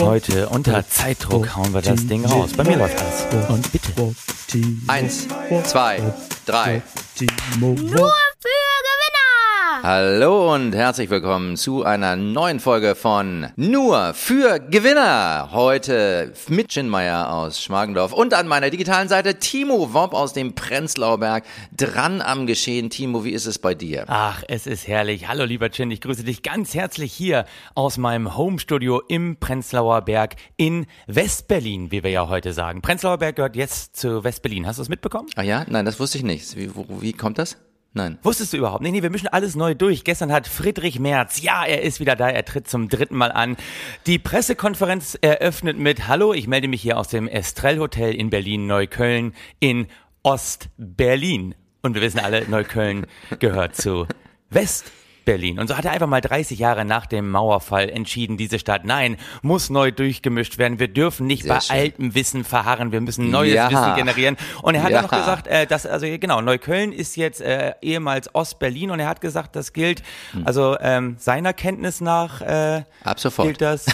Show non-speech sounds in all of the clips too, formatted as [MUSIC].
Heute unter Zeitdruck hauen wir das Ding raus. Bei mir läuft alles. Und bitte. Eins, zwei, drei. Nur! Hallo und herzlich willkommen zu einer neuen Folge von Nur für Gewinner. Heute mit Schinmeier aus Schmargendorf und an meiner digitalen Seite Timo Wob aus dem Prenzlauer Berg. Dran am Geschehen. Timo, wie ist es bei dir? Ach, es ist herrlich. Hallo lieber Chin, ich grüße dich ganz herzlich hier aus meinem Homestudio im Prenzlauer Berg in Westberlin, wie wir ja heute sagen. Prenzlauer Berg gehört jetzt zu Westberlin. Hast du es mitbekommen? Ah ja? Nein, das wusste ich nicht. Wie, wo, wie kommt das? Nein. Wusstest du überhaupt? Nee, nee, wir mischen alles neu durch. Gestern hat Friedrich Merz, ja, er ist wieder da, er tritt zum dritten Mal an, die Pressekonferenz eröffnet mit Hallo, ich melde mich hier aus dem Estrell Hotel in Berlin-Neukölln in Ost-Berlin. Und wir wissen alle, Neukölln gehört zu West Berlin. Und so hat er einfach mal 30 Jahre nach dem Mauerfall entschieden, diese Stadt, nein, muss neu durchgemischt werden. Wir dürfen nicht Sehr bei schön. altem Wissen verharren. Wir müssen neues Ja. Wissen generieren. Und er hat Ja. dann noch gesagt, äh, dass, also genau, Neukölln ist jetzt äh, ehemals Ostberlin und er hat gesagt, das gilt, Hm. also ähm, seiner Kenntnis nach äh, Ab sofort. gilt das.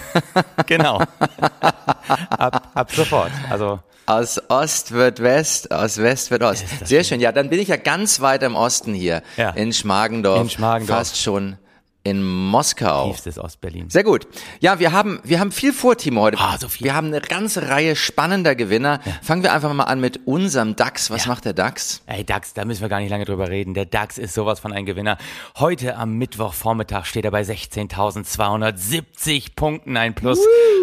[LAUGHS] genau. [LAUGHS] ab, ab sofort. Also Aus Ost wird West, aus West wird Ost. Sehr schön. Ja, dann bin ich ja ganz weit im Osten hier. Ja. In Schmargendorf. In Schmargendorf. Fast schon in Moskau. tiefstes Ostberlin. Sehr gut. Ja, wir haben, wir haben viel vor, Timo, heute. Ah, so viel. Wir haben eine ganze Reihe spannender Gewinner. Fangen wir einfach mal an mit unserem DAX. Was Ja. macht der DAX? Ey, DAX, da müssen wir gar nicht lange drüber reden. Der DAX ist sowas von ein Gewinner. Heute am Mittwochvormittag steht er bei 16.270 Punkten. Ein Plus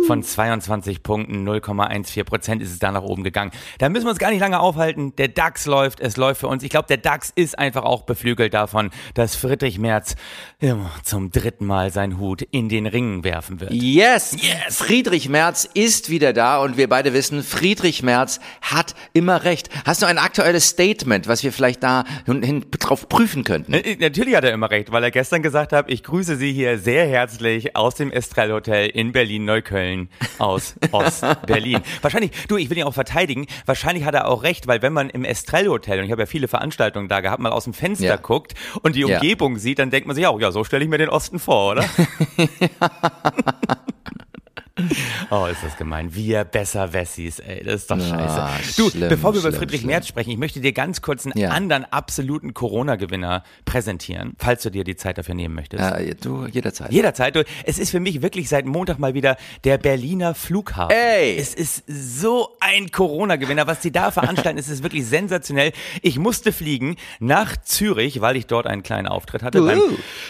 von 22 Punkten. 0,14 Prozent ist es da nach oben gegangen. Da müssen wir uns gar nicht lange aufhalten. Der DAX läuft, es läuft für uns. Ich glaube, der DAX ist einfach auch beflügelt davon, dass Friedrich Merz ja, zum dritten Mal seinen Hut in den Ring werfen wird. Yes! yes! Friedrich Merz ist wieder da und wir beide wissen, Friedrich Merz hat immer recht. Hast du ein aktuelles Statement, was wir vielleicht da hin, drauf prüfen könnten? Natürlich hat er immer recht, weil er gestern gesagt hat, ich grüße Sie hier sehr herzlich aus dem Estrell Hotel in Berlin-Neukölln aus [LAUGHS] Ost-Berlin. Wahrscheinlich, du, ich will ihn auch verteidigen, wahrscheinlich hat er auch recht, weil wenn man im Estrell Hotel, und ich habe ja viele Veranstaltungen da gehabt, mal aus dem Fenster Ja. guckt und die Ja. Umgebung sieht, dann denkt man sich auch, ja, so stelle ich mir den Osten vor, oder? [LAUGHS] [LAUGHS] [LAUGHS] Oh, ist das gemein. Wir besser Wessis, ey. Das ist doch Ah, scheiße. Du, schlimm, bevor wir über schlimm, Friedrich schlimm. Merz sprechen, ich möchte dir ganz kurz einen Ja. anderen absoluten Corona-Gewinner präsentieren, falls du dir die Zeit dafür nehmen möchtest. Äh, du, jederzeit. Jederzeit. Du, Es ist für mich wirklich seit Montag mal wieder der Berliner Flughafen. Ey! Es ist so ein Corona-Gewinner. Was die da veranstalten, es ist wirklich sensationell. Ich musste fliegen nach Zürich, weil ich dort einen kleinen Auftritt hatte. Beim,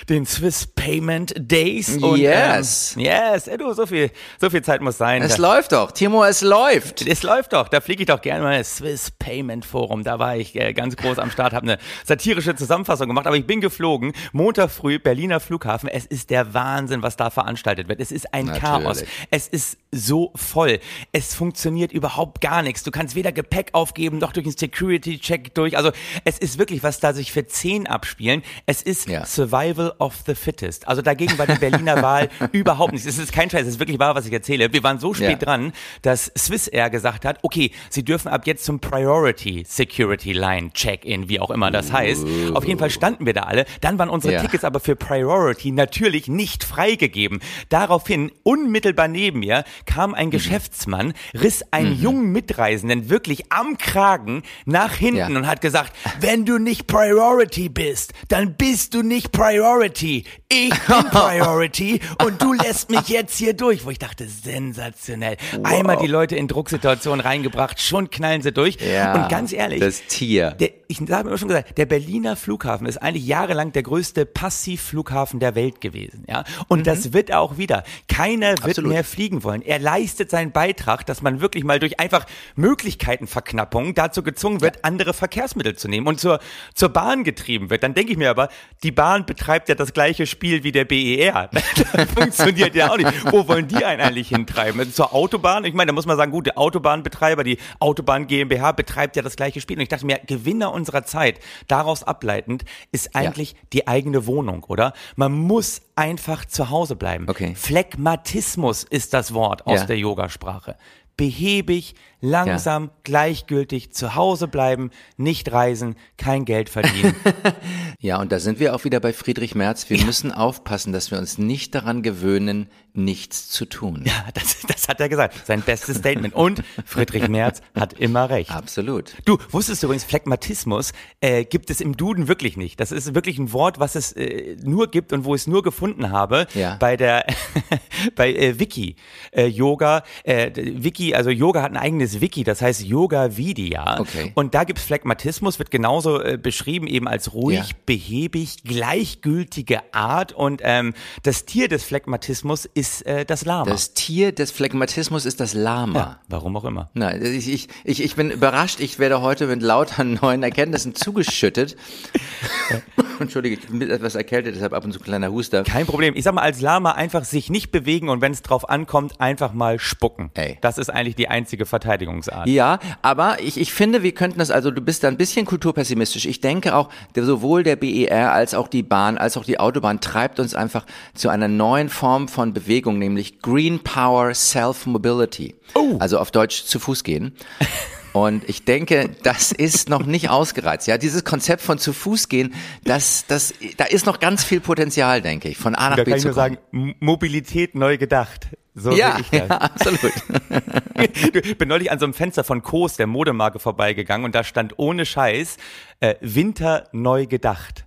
den Swiss Payment Days. Und, Yes. Ähm, yes. Ey, Du, so viel, so viel Zeit muss sein. Es Da- läuft doch. Timo, es läuft. es läuft doch, da fliege ich doch gerne mal ins Swiss Payment Forum. Da war ich äh, ganz groß am Start, habe eine satirische Zusammenfassung gemacht, aber ich bin geflogen. Montag früh, Berliner Flughafen. Es ist der Wahnsinn, was da veranstaltet wird. Es ist ein Natürlich. Chaos. Es ist so voll. Es funktioniert überhaupt gar nichts. Du kannst weder Gepäck aufgeben, noch durch einen Security-Check durch. Also es ist wirklich, was da sich für zehn abspielen. Es ist Ja. Survival of the Fittest. Also dagegen war die Berliner Wahl [LAUGHS] überhaupt nichts. Es ist kein Scheiß, es ist wirklich wahr, was ich erzähle. Wir waren so spät Ja. dran, dass Swiss Air gesagt hat, okay, sie dürfen ab jetzt zum Priority Security Line Check-in, wie auch immer das heißt. Auf jeden Fall standen wir da alle. Dann waren unsere Ja. Tickets aber für Priority natürlich nicht freigegeben. Daraufhin, unmittelbar neben mir, kam ein Geschäftsmann, riss einen jungen Mitreisenden wirklich am Kragen nach hinten Ja. und hat gesagt, wenn du nicht Priority bist, dann bist du nicht Priority. Ich bin [LAUGHS] Priority und du lässt mich jetzt hier durch. Wo ich dachte, sensationell. Einmal die Leute in Drucksituationen reingebracht, schon knallen sie durch. Ja, und ganz ehrlich, das Tier. Der, ich habe immer schon gesagt, der Berliner Flughafen ist eigentlich jahrelang der größte Passivflughafen der Welt gewesen. Ja? Und das wird er auch wieder. Keiner wird Mhm. Absolut. mehr fliegen wollen. Er leistet seinen Beitrag, dass man wirklich mal durch einfach Möglichkeitenverknappung dazu gezwungen wird, andere Verkehrsmittel zu nehmen und zur, zur Bahn getrieben wird. Dann denke ich mir aber, die Bahn betreibt ja das gleiche Spiel wie der BER. [LAUGHS] Das funktioniert ja auch nicht. Wo wollen die einen eigentlich hintreiben? Zur Autobahn? Ich meine, da muss man sagen, gut, der Autobahnbetreiber, die Autobahn GmbH betreibt ja das gleiche Spiel. Und ich dachte mir, Gewinner unserer Zeit, daraus ableitend, ist eigentlich die eigene Wohnung, oder? Man muss einfach zu Hause bleiben. Okay. Phlegmatismus ist das Wort aus Ja. der Yogasprache. Behäbig, langsam, gleichgültig, zu Hause bleiben, nicht reisen, kein Geld verdienen. [LAUGHS] Ja, und da sind wir auch wieder bei Friedrich Merz. Wir müssen aufpassen, dass wir uns nicht daran gewöhnen, nichts zu tun. Ja, das, das hat er gesagt. Sein bestes Statement. Und Friedrich Merz hat immer recht. Absolut. Du, wusstest du übrigens, Phlegmatismus äh, gibt es im Duden wirklich nicht. Das ist wirklich ein Wort, was es äh, nur gibt und wo ich es nur gefunden habe Ja. bei der [LAUGHS] bei äh, Wiki äh, Yoga. Äh, Wiki, also Yoga hat ein eigenes Wiki, das heißt Yoga Vidya. Okay. Und da gibt's Phlegmatismus, wird genauso äh, beschrieben eben als ruhig, Ja. behäbig, gleichgültige Art. Und ähm, das Tier des Phlegmatismus ist äh, das Lama. Das Tier des Phlegmatismus ist das Lama. ja, warum auch immer. Na, ich, ich, ich, ich bin überrascht. Ich werde heute mit lauter [LAUGHS] neuen Erkenntnissen zugeschüttet. [LAUGHS] Entschuldige, ich bin etwas erkältet, deshalb ab und zu kleiner Huster. Kein Problem. Ich sag mal, als Lama einfach sich nicht bewegen und wenn es drauf ankommt, einfach mal spucken. Ey. Das ist eigentlich die einzige Verteidigungsart. Ja, aber ich, ich finde, wir könnten das, also du bist da ein bisschen kulturpessimistisch. Ich denke auch, der, sowohl der BER als auch die Bahn, als auch die Autobahn treibt uns einfach zu einer neuen Form von Bewegung, nämlich Green Power Self-Mobility. Also auf Deutsch zu Fuß gehen. Und ich denke, das ist noch nicht [LAUGHS] ausgereizt. Ja, dieses Konzept von zu Fuß gehen, das, das, da ist noch ganz viel Potenzial, denke ich, von A nach Da B kann ich zu nur kommen. sagen, Mobilität neu gedacht. So ja, ich ja, das. absolut. Du, [LAUGHS] Ich bin neulich an so einem Fenster von Koos, der Modemarke, vorbeigegangen und da stand ohne Scheiß äh, Winter neu gedacht.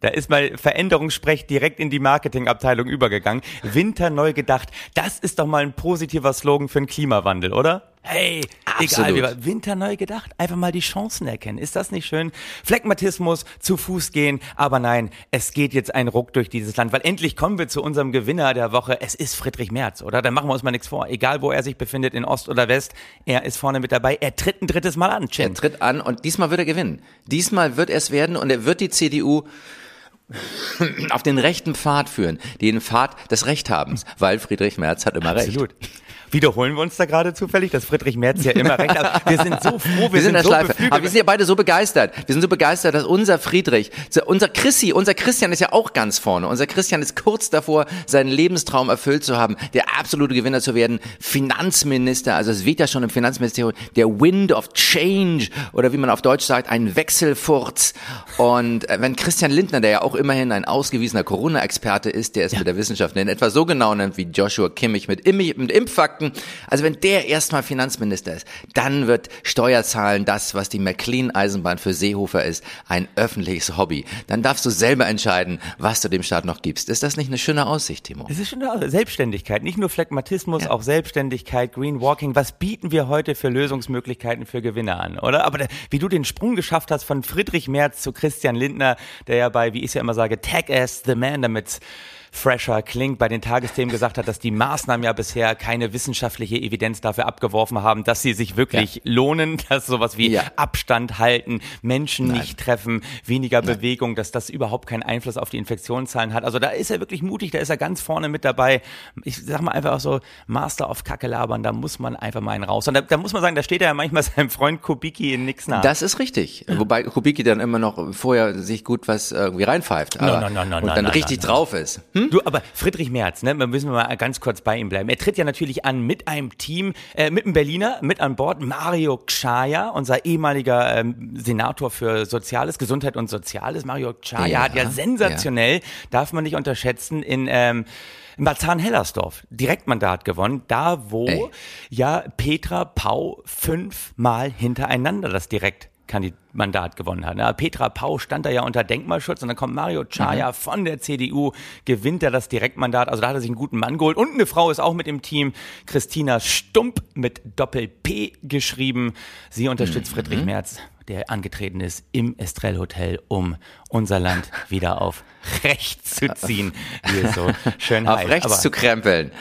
Da ist mal Veränderungssprech direkt in die Marketingabteilung übergegangen. Winter neu gedacht. Das ist doch mal ein positiver Slogan für den Klimawandel, oder? Hey, egal Absolut. wie wir- Winter neu gedacht. Einfach mal die Chancen erkennen. Ist das nicht schön? Phlegmatismus, zu Fuß gehen. Aber nein, es geht jetzt ein Ruck durch dieses Land, weil endlich kommen wir zu unserem Gewinner der Woche. Es ist Friedrich Merz, oder? Da machen wir uns mal nichts vor. Egal, wo er sich befindet, in Ost oder West, er ist vorne mit dabei. Er tritt ein drittes Mal an, Er Chin. tritt an und diesmal wird er gewinnen. Diesmal wird er es werden und er wird die CDU auf den rechten Pfad führen, den Pfad des Rechthabens, weil Friedrich Merz hat immer recht. Absolut. Wiederholen wir uns da gerade zufällig, dass Friedrich Merz ja immer recht hat. Wir sind so froh, wir, Wir sind in der so Schleife. beflügelt. Aber wir sind ja beide so begeistert. Wir sind so begeistert, dass unser Friedrich, unser Chrissy, unser Christian ist ja auch ganz vorne. Unser Christian ist kurz davor, seinen Lebenstraum erfüllt zu haben, der absolute Gewinner zu werden, Finanzminister. Also es weht ja schon im Finanzministerium der Wind of Change oder wie man auf Deutsch sagt, ein Wechselfurz. Und äh, wenn Christian Lindner, der ja auch immerhin ein ausgewiesener Corona-Experte ist, der es mit der Wissenschaft in etwa so genau nennt wie Joshua Kimmich mit, Im mit Impfakten, also wenn der erstmal Finanzminister ist, dann wird Steuerzahlen das, was die McLean-Eisenbahn für Seehofer ist, ein öffentliches Hobby. Dann darfst du selber entscheiden, was du dem Staat noch gibst. Ist das nicht eine schöne Aussicht, Timo? Es ist schon eine Selbstständigkeit, nicht nur Phlegmatismus, auch Selbstständigkeit, Green Walking. Was bieten wir heute für Lösungsmöglichkeiten für Gewinner an, oder? Aber da, wie du den Sprung geschafft hast von Friedrich Merz zu Christian Lindner, der ja bei, wie ich es immer sage, Tag as the man, damit's fresher klingt, bei den Tagesthemen gesagt hat, dass die Maßnahmen ja bisher keine wissenschaftliche Evidenz dafür abgeworfen haben, dass sie sich wirklich lohnen, [LAUGHS] dass sowas wie Ja. Abstand halten, Menschen nicht treffen, weniger Bewegung, dass das überhaupt keinen Einfluss auf die Infektionszahlen hat. Also da ist er wirklich mutig, da ist er ganz vorne mit dabei. Ich sag mal einfach auch so, Master of Kacke labern, da muss man einfach mal einen raus. Und da, da muss man sagen, da steht er ja manchmal [LAUGHS] seinem Freund Kubicki in nix nach. Das ist richtig. Wobei Kubicki dann immer noch vorher sich gut was irgendwie reinpfeift. Aber, no, no, no, und no, dann no, richtig drauf ist. Hm? Du, aber Friedrich Merz, ne, da müssen wir mal ganz kurz bei ihm bleiben. Er tritt ja natürlich an mit einem Team, äh, mit einem Berliner, mit an Bord, Mario Kschaya, unser ehemaliger ähm, Senator für Soziales, Gesundheit und Soziales. Mario Kschaya Ja, hat ja sensationell, darf man nicht unterschätzen, in ähm, Marzahn-Hellersdorf Direktmandat gewonnen, da wo Ey. ja Petra Pau fünfmal hintereinander das Direktmandat gewonnen hat. Petra Pau stand da ja unter Denkmalschutz und dann kommt Mario Chaya Mhm. von der CDU, gewinnt er das Direktmandat. Also da hat er sich einen guten Mann geholt. Und eine Frau ist auch mit im Team, Christina Stump mit Doppel-P geschrieben. Sie unterstützt Mhm. Friedrich Merz, der angetreten ist im Estrell Hotel, um unser Land [LAUGHS] wieder auf rechts zu ziehen, wie es so schön Auf heißt. rechts Aber- zu krempeln.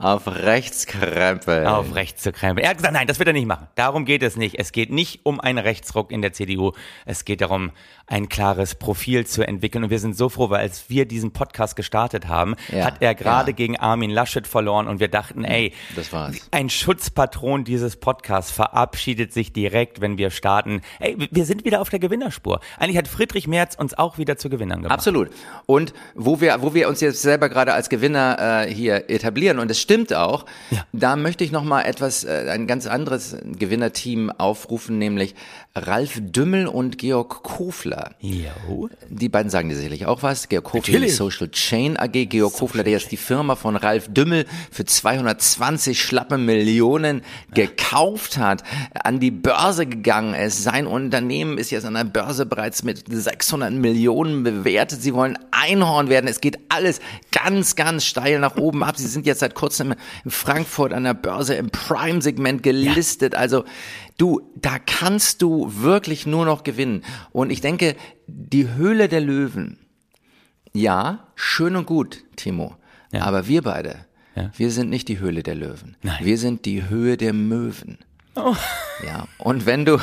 Auf rechts krempeln. auf rechts zu krempeln. Er hat gesagt, nein, das wird er nicht machen. Darum geht es nicht. Es geht nicht um einen Rechtsruck in der CDU. Es geht darum, ein klares Profil zu entwickeln. Und wir sind so froh, weil als wir diesen Podcast gestartet haben, Ja, hat er gerade ja. gegen Armin Laschet verloren und wir dachten, ey, Das war's. ein Schutzpatron dieses Podcasts verabschiedet sich direkt, wenn wir starten. Ey, wir sind wieder auf der Gewinnerspur. Eigentlich hat Friedrich Merz uns auch wieder zu Gewinnern gemacht. Absolut. Und wo wir, wo wir uns jetzt selber gerade als Gewinner äh, hier etablieren, und es stimmt auch. Ja. Da möchte ich noch mal etwas, äh, ein ganz anderes Gewinnerteam aufrufen, nämlich Ralf Dümmel und Georg Kofler. Jo. Die beiden sagen dir sicherlich auch was. Georg Kofler, die Social Chain AG. Georg Social Kofler, der jetzt die Firma von Ralf Dümmel für 220 schlappe Millionen ja. gekauft hat, an die Börse gegangen ist. Sein Unternehmen ist jetzt an der Börse bereits mit 600 Millionen bewertet. Sie wollen Einhorn werden. Es geht alles ganz, ganz steil nach oben ab. Sie sind jetzt seit kurzem in Frankfurt an der Börse im Prime-Segment gelistet. Ja. Also Du, da kannst du wirklich nur noch gewinnen. Und ich denke, die Höhle der Löwen, ja, schön und gut, Timo. Ja. Aber wir beide, ja. wir sind nicht die Höhle der Löwen. Nein. Wir sind die Höhe der Möwen. Oh. [LAUGHS] Ja, und wenn du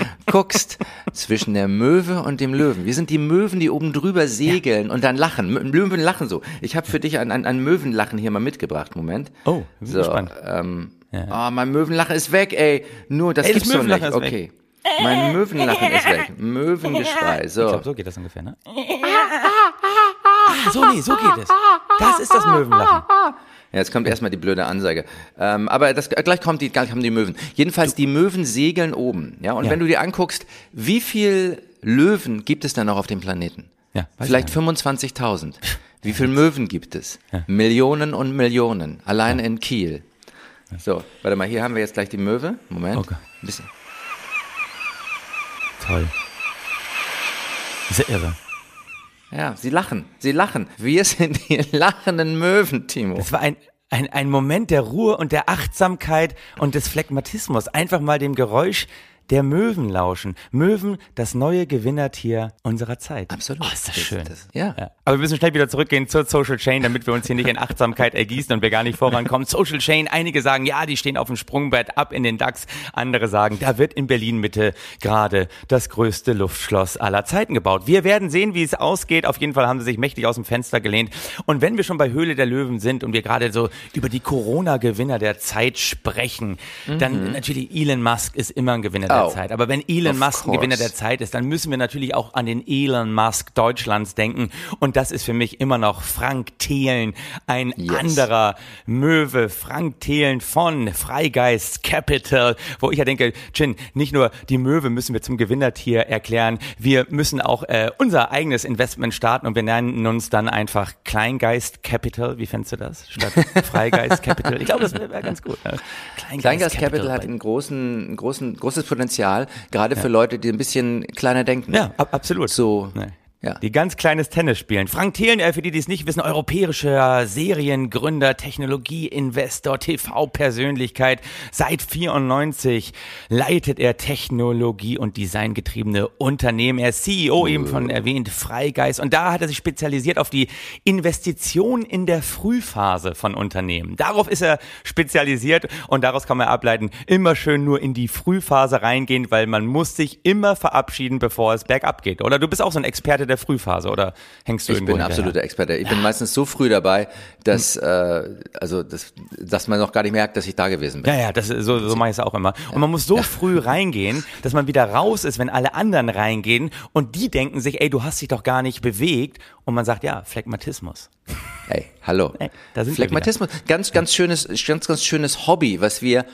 [LAUGHS] guckst zwischen der Möwe und dem Löwen. Wir sind die Möwen, die oben drüber segeln ja. und dann lachen. Möwen lachen so. Ich habe für dich ein, ein, ein Möwenlachen hier mal mitgebracht. Moment. Oh, bin so, gespannt. Ähm, ja. Oh, mein Möwenlachen ist weg, ey. Nur, das ey, gibt's doch nicht. Okay. Weg. Mein Möwenlachen ist weg. Möwengeschrei. So. Ich glaube, so geht das ungefähr, ne? Ah, so, nee, so geht es. Das ist das Möwenlachen. Ja, jetzt kommt erstmal die blöde Ansage. Ähm, aber das, gleich kommt die, gleich kommen die Möwen. Jedenfalls, die Möwen segeln oben. Ja, und ja. wenn du dir anguckst, wie viel Löwen gibt es dann noch auf dem Planeten? Ja, Vielleicht 25.000. [LAUGHS] Wie viele Möwen gibt es? Ja. Millionen und Millionen. Allein ja. in Kiel. So, warte mal, hier haben wir jetzt gleich die Möwe. Moment. Okay. Ein bisschen. Toll. Sehr irre. Ja, sie lachen. Sie lachen. Wir sind die lachenden Möwen, Timo. Das war ein, ein, ein Moment der Ruhe und der Achtsamkeit und des Phlegmatismus. Einfach mal dem Geräusch der Möwen lauschen. Möwen, das neue Gewinnertier unserer Zeit. Absolut. Oh, ist das, das schön. Das, ja. ja. Aber wir müssen schnell wieder zurückgehen zur Social Chain, damit wir uns hier nicht in Achtsamkeit ergießen und wir gar nicht vorankommen. Social Chain, einige sagen, ja, die stehen auf dem Sprungbrett ab in den DAX. Andere sagen, da wird in Berlin Mitte gerade das größte Luftschloss aller Zeiten gebaut. Wir werden sehen, wie es ausgeht. Auf jeden Fall haben sie sich mächtig aus dem Fenster gelehnt. Und wenn wir schon bei Höhle der Löwen sind und wir gerade so über die Corona-Gewinner der Zeit sprechen, mhm. dann natürlich Elon Musk ist immer ein Gewinner der Zeit. Aber wenn Elon Musk ein Gewinner der Zeit ist, dann müssen wir natürlich auch an den Elon Musk Deutschlands denken. Und das ist für mich immer noch Frank Thelen, ein yes. anderer Möwe. Frank Thelen von Freigeist Capital, wo ich ja denke, Chin, nicht nur die Möwe müssen wir zum Gewinnertier erklären, wir müssen auch äh, unser eigenes Investment starten und wir nennen uns dann einfach Kleingeist Capital. Wie fändest du das? Statt [LAUGHS] Freigeist Capital. Ich glaube, das wäre wär ganz gut. Ne? Kleingeist, Kleingeist Capital, Capital hat ein großen, großen, großes Potenzial, gerade ja. für Leute, die ein bisschen kleiner denken. Ja, ab, absolut. So. Nee. Ja. Die ganz kleines Tennis spielen. Frank Thelen, äh, für die, die es nicht wissen, europäischer Seriengründer, Technologieinvestor, TV-Persönlichkeit. Seit 94 leitet er Technologie- und Designgetriebene Unternehmen. Er ist CEO, eben von erwähnt, Freigeist. Und da hat er sich spezialisiert auf die Investition in der Frühphase von Unternehmen. Darauf ist er spezialisiert und daraus kann man ableiten, immer schön nur in die Frühphase reingehen, weil man muss sich immer verabschieden, bevor es bergab geht. Oder du bist auch so ein Experte der Frühphase oder hängst du ich irgendwo Ich bin absoluter Experte. Ich bin meistens so früh dabei, dass äh, also das, dass man noch gar nicht merkt, dass ich da gewesen bin. Ja, ja, das so, so mache ich es auch immer. Und man muss so ja. früh [LAUGHS] reingehen, dass man wieder raus ist, wenn alle anderen reingehen und die denken sich, ey, du hast dich doch gar nicht bewegt und man sagt, ja, Phlegmatismus. Hey, hallo. Hey, Phlegmatismus, ganz, ganz schönes, ganz, ganz schönes Hobby, was wir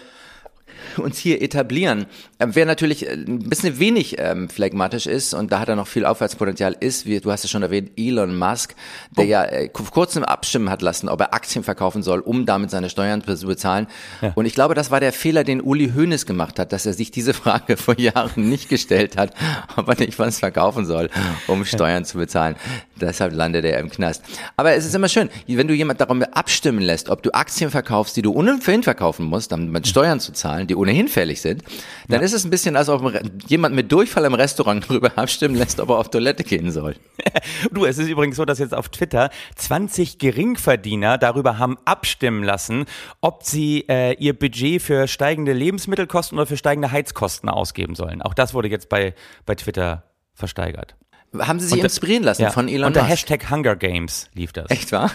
uns hier etablieren. Ähm, wer natürlich äh, ein bisschen wenig ähm, phlegmatisch ist und da hat er noch viel Aufwärtspotenzial ist, wie du hast es schon erwähnt, Elon Musk, der oh. ja äh, vor kurzem abstimmen hat lassen, ob er Aktien verkaufen soll, um damit seine Steuern zu bezahlen. Ja. Und ich glaube, das war der Fehler, den Uli Hoeneß gemacht hat, dass er sich diese [LAUGHS] Frage vor Jahren nicht gestellt hat, ob er nicht was verkaufen soll, um Steuern zu bezahlen. Deshalb landet er im Knast. Aber es ist immer schön, wenn du jemand darum abstimmen lässt, ob du Aktien verkaufst, die du ohnehin verkaufen musst, um mit Steuern zu zahlen, die ohnehin fällig sind, dann ja. ist es ein bisschen, als ob jemand mit Durchfall im Restaurant [LAUGHS] darüber abstimmen lässt, ob er auf Toilette gehen soll. [LAUGHS] du, es ist übrigens so, dass jetzt auf Twitter 20 Geringverdiener darüber haben abstimmen lassen, ob sie äh, ihr Budget für steigende Lebensmittelkosten oder für steigende Heizkosten ausgeben sollen. Auch das wurde jetzt bei, bei Twitter versteigert. Haben Sie sich und, inspirieren lassen ja, von Elon Unter Musk? Hashtag Hunger Games lief das. Echt wahr?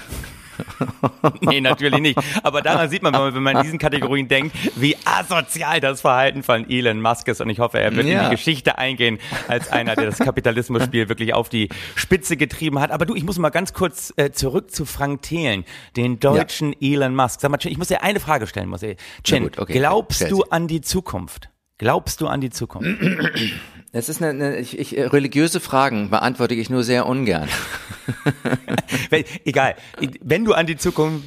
[LAUGHS] nee, natürlich nicht. Aber daran sieht man, wenn man in diesen Kategorien denkt, wie asozial das Verhalten von Elon Musk ist. Und ich hoffe, er wird ja. in die Geschichte eingehen als einer, der das Kapitalismusspiel wirklich auf die Spitze getrieben hat. Aber du, ich muss mal ganz kurz äh, zurück zu Frank Thelen, den deutschen ja. Elon Musk. Sag mal, ich muss dir eine Frage stellen, muss ich. Chen, gut, okay. glaubst du an die Zukunft? Glaubst du an die Zukunft? [CLEARS THROAT] [CLEARS THROAT] Das ist eine, eine ich, ich, religiöse Fragen beantworte ich nur sehr ungern. [LAUGHS] Egal. Wenn du an die Zukunft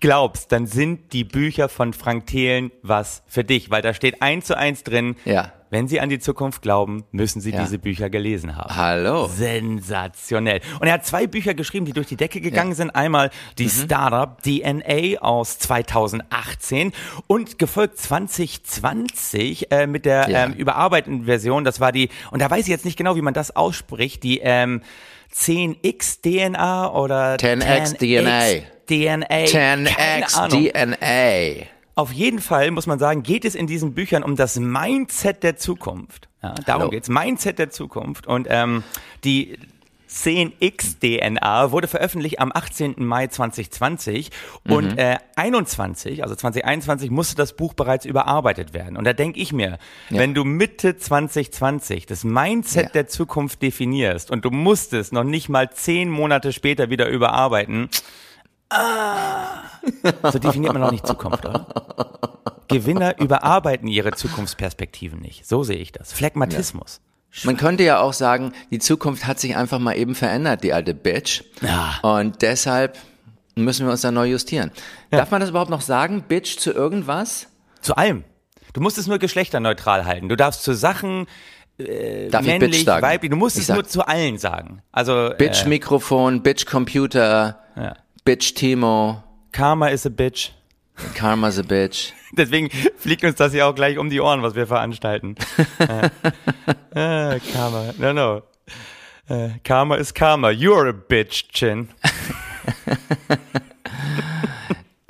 glaubst, dann sind die Bücher von Frank Thelen was für dich, weil da steht eins zu eins drin. Ja. Wenn Sie an die Zukunft glauben, müssen Sie ja. diese Bücher gelesen haben. Hallo. Sensationell. Und er hat zwei Bücher geschrieben, die durch die Decke gegangen ja. sind. Einmal die mhm. Startup DNA aus 2018 und gefolgt 2020 äh, mit der ja. ähm, überarbeiteten Version. Das war die, und da weiß ich jetzt nicht genau, wie man das ausspricht, die ähm, 10x DNA oder 10x, 10X DNA. DNA. 10x DNA. Auf jeden Fall muss man sagen, geht es in diesen Büchern um das Mindset der Zukunft. Ja, darum Hallo. geht's. Mindset der Zukunft. Und ähm, die 10X-DNA wurde veröffentlicht am 18. Mai 2020 mhm. und äh, 21, also 2021, musste das Buch bereits überarbeitet werden. Und da denke ich mir, ja. wenn du Mitte 2020 das Mindset ja. der Zukunft definierst und du musstest noch nicht mal zehn Monate später wieder überarbeiten, ah, so definiert man auch nicht Zukunft, oder? Gewinner überarbeiten ihre Zukunftsperspektiven nicht. So sehe ich das. Phlegmatismus. Ja. Man könnte ja auch sagen, die Zukunft hat sich einfach mal eben verändert, die alte Bitch. Ja. Und deshalb müssen wir uns da neu justieren. Ja. Darf man das überhaupt noch sagen, Bitch zu irgendwas? Zu allem. Du musst es nur geschlechterneutral halten. Du darfst zu Sachen äh, Darf männlich, ich Bitch sagen? weiblich, du musst ich es sag, nur zu allen sagen. Also Bitch äh, Mikrofon, Bitch Computer, ja. Bitch Timo. Karma is a bitch. Karma's a bitch. [LAUGHS] Deswegen fliegt uns das ja auch gleich um die Ohren, was wir veranstalten. [LAUGHS] äh, äh, Karma, no, no. Äh, Karma is Karma. You're a bitch, Chin. [LAUGHS]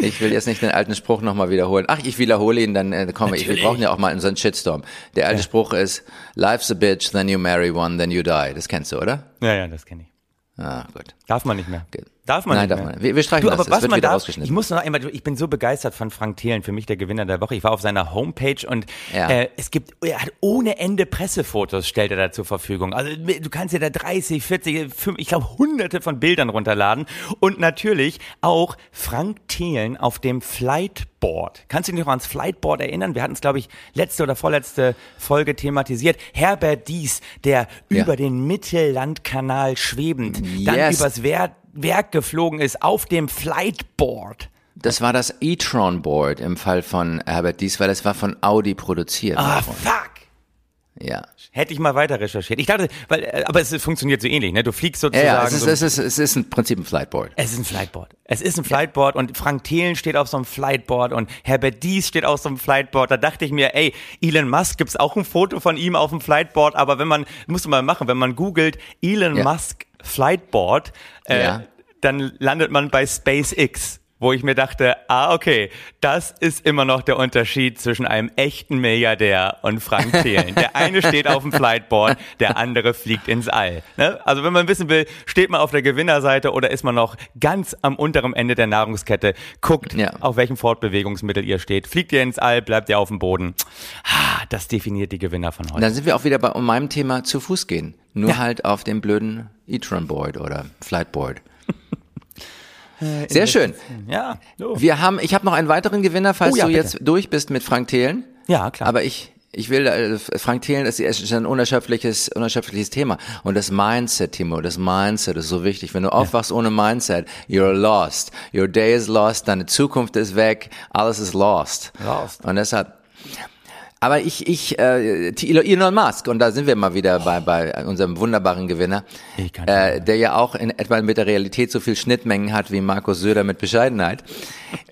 Ich will jetzt nicht den alten Spruch nochmal wiederholen. Ach, ich wiederhole ihn, dann äh, komm, ich, wir brauchen ja auch mal so einen Shitstorm. Der alte ja. Spruch ist, life's a bitch, then you marry one, then you die. Das kennst du, oder? Ja, ja, das kenne ich. Ah, gut. Darf man nicht mehr. Okay. Darf man Nein, nicht darf man. Wir, wir streichen du, das. Aber was man darf. Ich muss noch einmal, ich bin so begeistert von Frank Thelen, für mich der Gewinner der Woche. Ich war auf seiner Homepage und ja. äh, es gibt, er hat ohne Ende Pressefotos, stellt er da zur Verfügung. Also du kannst dir da 30, 40, 5, ich glaube hunderte von Bildern runterladen. Und natürlich auch Frank Thelen auf dem Flightboard. Kannst du dich noch ans Flightboard erinnern? Wir hatten es, glaube ich, letzte oder vorletzte Folge thematisiert. Herbert Dies, der ja. über den Mittellandkanal schwebend, yes. dann übers Wehr Werk geflogen ist auf dem Flightboard. Das war das e-tron Board im Fall von Herbert Dies, weil es war von Audi produziert. Ah, fuck. Ja. Hätte ich mal weiter recherchiert. Ich dachte, weil, äh, aber es funktioniert so ähnlich, ne? Du fliegst sozusagen. Ja, ja es, ist, so es, ist, es ist im Prinzip ein Flightboard. Es ist ein Flightboard. Es ist ein Flightboard und Frank Thelen steht auf so einem Flightboard und Herbert Dies steht auf so einem Flightboard. Da dachte ich mir, ey, Elon Musk gibt's auch ein Foto von ihm auf dem Flightboard, aber wenn man, musst du mal machen, wenn man googelt Elon ja. Musk Flightboard, äh, ja. dann landet man bei SpaceX wo ich mir dachte, ah, okay, das ist immer noch der Unterschied zwischen einem echten Milliardär und Frank [LAUGHS] Thelen. Der eine steht auf dem Flightboard, der andere fliegt ins All. Ne? Also wenn man wissen will, steht man auf der Gewinnerseite oder ist man noch ganz am unteren Ende der Nahrungskette, guckt, ja. auf welchem Fortbewegungsmittel ihr steht. Fliegt ihr ins All, bleibt ihr auf dem Boden. Ah, das definiert die Gewinner von heute. Dann sind wir auch wieder bei meinem Thema zu Fuß gehen. Nur ja. halt auf dem blöden E-Tron-Board oder Flightboard. [LAUGHS] Äh, Sehr schön. Ja. So. Wir haben, ich habe noch einen weiteren Gewinner, falls oh, ja, du bitte. jetzt durch bist mit Frank Thelen. Ja, klar. Aber ich, ich will, äh, Frank Thelen ist, ist ein unerschöpfliches, unerschöpfliches Thema. Und das Mindset, Timo, das Mindset ist so wichtig. Wenn du aufwachst ja. ohne Mindset, you're lost. Your day is lost, deine Zukunft ist weg, alles ist lost. Lost. Und deshalb, aber ich, ich, äh, Elon Musk, und da sind wir mal wieder bei, bei unserem wunderbaren Gewinner, äh, der ja auch in etwa mit der Realität so viel Schnittmengen hat wie Markus Söder mit Bescheidenheit.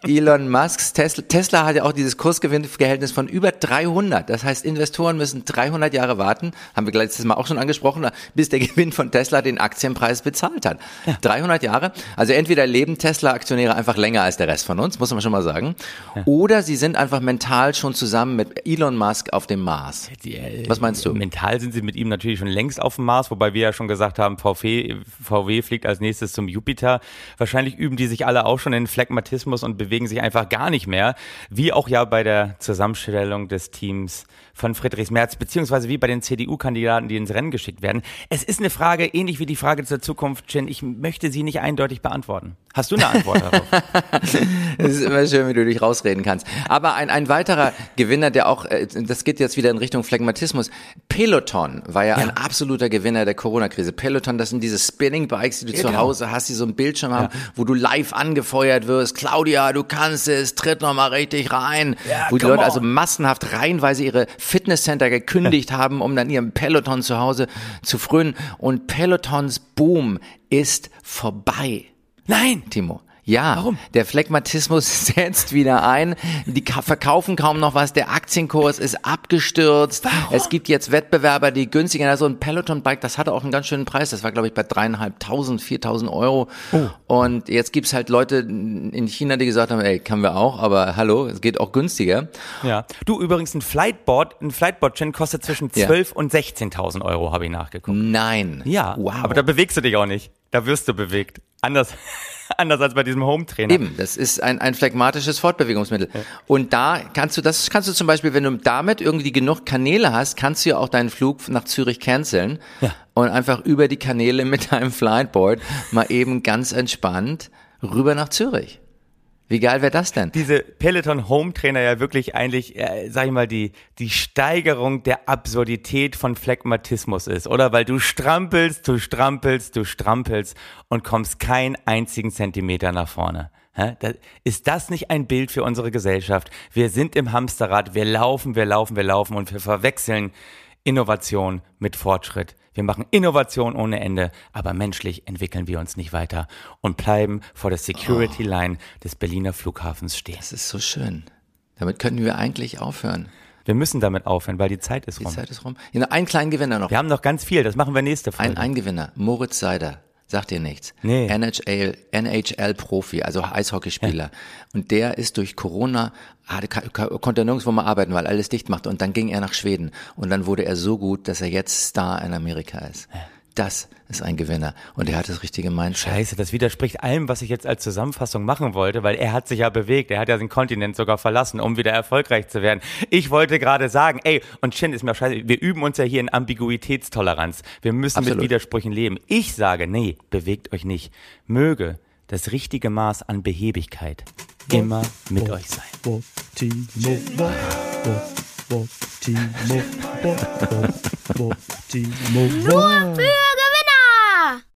Elon Musks Tesla, Tesla hat ja auch dieses Kursgewinnverhältnis von über 300. Das heißt, Investoren müssen 300 Jahre warten, haben wir letztes Mal auch schon angesprochen, bis der [LAUGHS] Gewinn von Tesla den Aktienpreis bezahlt hat. Ja. 300 Jahre. Also entweder leben Tesla-Aktionäre einfach länger als der Rest von uns, muss man schon mal sagen, ja. oder sie sind einfach mental schon zusammen mit Elon Musk auf dem Mars. Äh, Was meinst du? Mental sind sie mit ihm natürlich schon längst auf dem Mars, wobei wir ja schon gesagt haben, VW, VW fliegt als nächstes zum Jupiter. Wahrscheinlich üben die sich alle auch schon in Phlegmatismus und bewegen sich einfach gar nicht mehr. Wie auch ja bei der Zusammenstellung des Teams von Friedrichs Merz, beziehungsweise wie bei den CDU-Kandidaten, die ins Rennen geschickt werden. Es ist eine Frage, ähnlich wie die Frage zur Zukunft, Jen. Ich möchte sie nicht eindeutig beantworten. Hast du eine Antwort darauf? [LAUGHS] Es ist immer schön, wie du dich rausreden kannst. Aber ein, ein weiterer Gewinner, der auch, äh, das geht jetzt wieder in Richtung Phlegmatismus. Peloton war ja, ein absoluter Gewinner der Corona-Krise. Peloton, das sind diese Spinning-Bikes, die du zu Genau. Hause hast, die so einen Bildschirm haben, wo du live angefeuert wirst. Claudia, du kannst es, tritt noch mal richtig rein. Ja, wo die Leute also on. massenhaft reihenweise ihre Fitnesscenter gekündigt haben, um dann ihrem Peloton zu Hause zu frönen. Und Pelotons Boom ist vorbei. Nein! Timo. Ja, Warum? der Phlegmatismus [LAUGHS] setzt wieder ein. Die ka- verkaufen kaum noch was. Der Aktienkurs ist abgestürzt. Warum? Es gibt jetzt Wettbewerber, die günstiger. Also ein Peloton-Bike, das hatte auch einen ganz schönen Preis. Das war, glaube ich, bei dreieinhalbtausend, viertausend Euro. Oh. Und jetzt gibt's halt Leute in China, die gesagt haben, ey, können wir auch, aber hallo, es geht auch günstiger. Ja. Du, übrigens, ein Flightboard, ein Flightboard-Chin kostet zwischen Ja. 12 und 16.000 Euro, habe ich nachgeguckt. Nein. Ja, Wow. aber da bewegst du dich auch nicht. Da wirst du bewegt. Anders, [LAUGHS] anders als bei diesem Home-Trainer. Eben, das ist ein, ein phlegmatisches Fortbewegungsmittel. Und da kannst du, das kannst du zum Beispiel, wenn du damit irgendwie genug Kanäle hast, kannst du ja auch deinen Flug nach Zürich canceln Ja. und einfach über die Kanäle mit deinem Flightboard mal eben ganz entspannt rüber nach Zürich. Wie geil wäre das denn? diese Peloton Home Trainer ja wirklich eigentlich, äh, sag ich mal, die, die Steigerung der Absurdität von Phlegmatismus ist, oder? Weil du strampelst, du strampelst, du strampelst und kommst keinen einzigen Zentimeter nach vorne. Ist das nicht ein Bild für unsere Gesellschaft? Wir sind im Hamsterrad, wir laufen, wir laufen, wir laufen und wir verwechseln Innovation mit Fortschritt. Wir machen Innovation ohne Ende, aber menschlich entwickeln wir uns nicht weiter und bleiben vor der Security Line des Berliner Flughafens stehen. Das ist so schön. Damit könnten wir eigentlich aufhören. Wir müssen damit aufhören, weil die Zeit ist Die rum. Zeit ist rum. Ja, noch einen kleinen Gewinner noch. Wir haben noch ganz viel, das machen wir nächste Folge. Ein, ein Gewinner, Moritz Seider. Sagt dir nichts. Nee. NHL, NHL-Profi, also Eishockeyspieler. Und der ist durch Corona, hatte, konnte er nirgendwo mehr arbeiten, weil alles dicht machte. Und dann ging er nach Schweden. Und dann wurde er so gut, dass er jetzt Star in Amerika ist. Das ist ein Gewinner. Und er hat das richtige Mindset. Scheiße, das widerspricht allem, was ich jetzt als Zusammenfassung machen wollte, weil er hat sich ja bewegt, er hat ja den Kontinent sogar verlassen, um wieder erfolgreich zu werden. Ich wollte gerade sagen, ey, und Chin ist mir scheiße, wir üben uns ja hier in Ambiguitätstoleranz. Wir müssen Absolut. mit Widersprüchen leben. Ich sage, nee, bewegt euch nicht. Möge das richtige Maß an Behebigkeit immer mit euch sein. Bo, Timo, Bo, Bo, Bo, Timo, Bo, Bo, Bo, Timo, Bo. Nur für